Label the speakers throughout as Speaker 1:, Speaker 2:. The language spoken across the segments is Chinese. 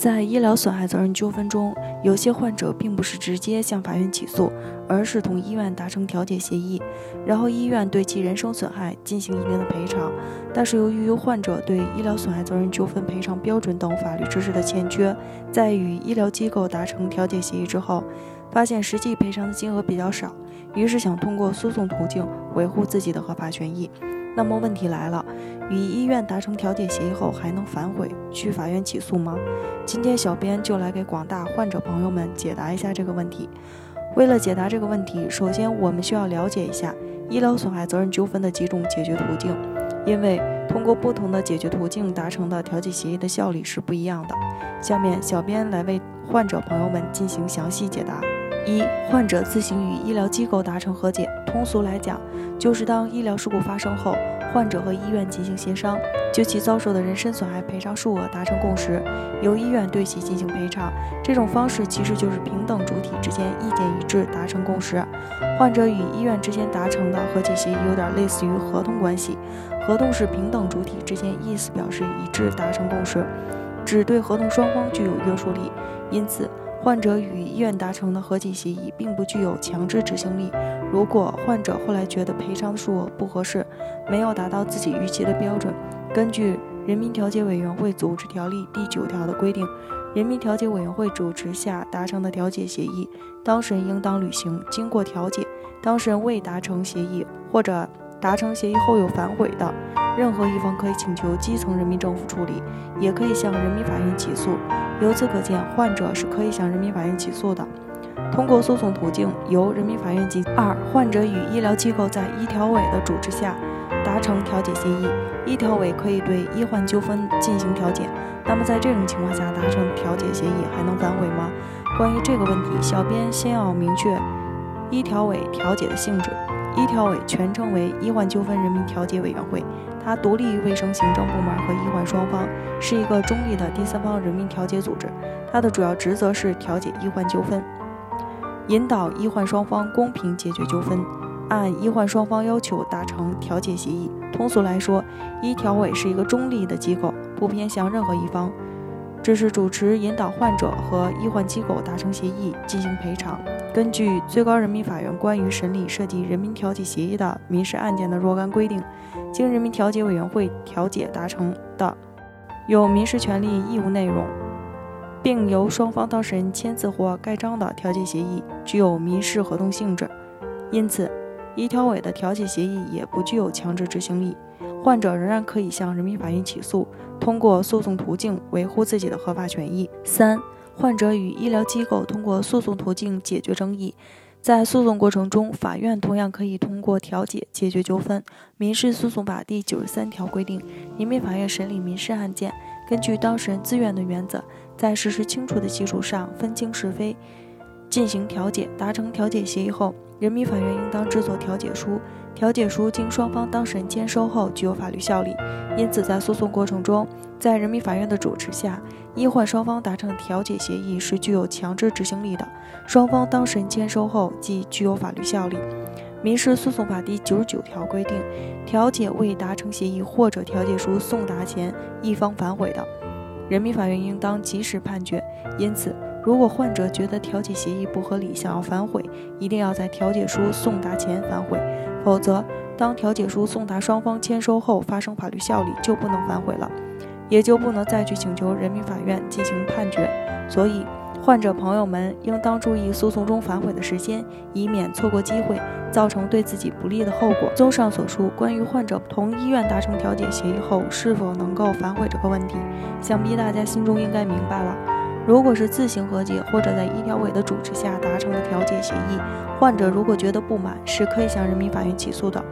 Speaker 1: 在医疗损害责任纠纷中，有些患者并不是直接向法院起诉，而是同医院达成调解协议，然后医院对其人身损害进行一定的赔偿。但是由于患者对医疗损害责任纠纷赔偿标准等法律知识的欠缺，在与医疗机构达成调解协议之后，发现实际赔偿的金额比较少，于是想通过诉讼途径维护自己的合法权益。那么问题来了，与医院达成调解协议后还能反悔去法院起诉吗？今天小编就来给广大患者朋友们解答一下这个问题。为了解答这个问题，首先我们需要了解一下医疗损害责任纠纷的几种解决途径，因为通过不同的解决途径达成的调解协议的效力是不一样的。下面小编来为患者朋友们进行详细解答。一、患者自行与医疗机构达成和解。通俗来讲，就是当医疗事故发生后，患者和医院进行协商，就其遭受的人身损害赔偿数额达成共识，由医院对其进行赔偿。这种方式其实就是平等主体之间意见一致达成共识。患者与医院之间达成的和解协议有点类似于合同关系，合同是平等主体之间意思表示一致达成共识，只对合同双方具有约束力。因此。患者与医院达成的和解协议并不具有强制执行力。如果患者后来觉得赔偿数额不合适，没有达到自己预期的标准，根据《人民调解委员会组织条例》第九条的规定，人民调解委员会主持下达成的调解协议，当事人应当履行。经过调解，当事人未达成协议或者达成协议后有反悔的，任何一方可以请求基层人民政府处理，也可以向人民法院起诉。由此可见，患者是可以向人民法院起诉的。通过诉讼途径，由人民法院及二，患者与医疗机构在医调委的主持下达成调解协议，医调委可以对医患纠纷进行调解。那么在这种情况下达成调解协议还能反悔吗？关于这个问题，小编先要明确医调委调解的性质。医调委全称为医患纠纷人民调解委员会，它独立于卫生行政部门和医患双方，是一个中立的第三方人民调解组织。它的主要职责是调解医患纠纷，引导医患双方公平解决纠纷，按医患双方要求达成调解协议。通俗来说，医调委是一个中立的机构，不偏向任何一方。这是主持引导患者和医患机构达成协议进行赔偿。根据最高人民法院关于审理涉及人民调解协议的民事案件的若干规定，经人民调解委员会调解达成的有民事权利义务内容，并由双方当事人签字或盖章的调解协议，具有民事合同性质。因此，医调委的调解协议也不具有强制执行力，患者仍然可以向人民法院起诉。通过诉讼途径维护自己的合法权益。三、患者与医疗机构通过诉讼途径解决争议，在诉讼过程中，法院同样可以通过调解解决纠纷。民事诉讼法第九十三条规定，人民法院审理民事案件，根据当事人自愿的原则，在事实清楚的基础上分清是非，进行调解。达成调解协议后，人民法院应当制作调解书。调解书经双方当事人签收后具有法律效力，因此在诉讼过程中，在人民法院的主持下，医患双方达成调解协议是具有强制执行力的，双方当事人签收后即具有法律效力。民事诉讼法第九十九条规定，调解未达成协议或者调解书送达前一方反悔的，人民法院应当及时判决。因此，如果患者觉得调解协议不合理，想要反悔，一定要在调解书送达前反悔。否则，当调解书送达双方签收后发生法律效力，就不能反悔了，也就不能再去请求人民法院进行判决。所以，患者朋友们应当注意诉讼中反悔的时间，以免错过机会，造成对自己不利的后果。综上所述，关于患者同医院达成调解协议后是否能够反悔这个问题，想必大家心中应该明白了。如果是自行和解或者在医调委的主持下达成的调解协议，患者如果觉得不满，是可以向人民法院起诉的。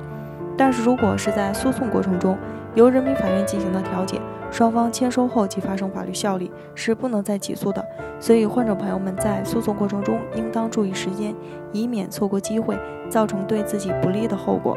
Speaker 1: 但是如果是在诉讼过程中由人民法院进行的调解，双方签收后即发生法律效力，是不能再起诉的。所以，患者朋友们在诉讼过程中应当注意时间，以免错过机会，造成对自己不利的后果。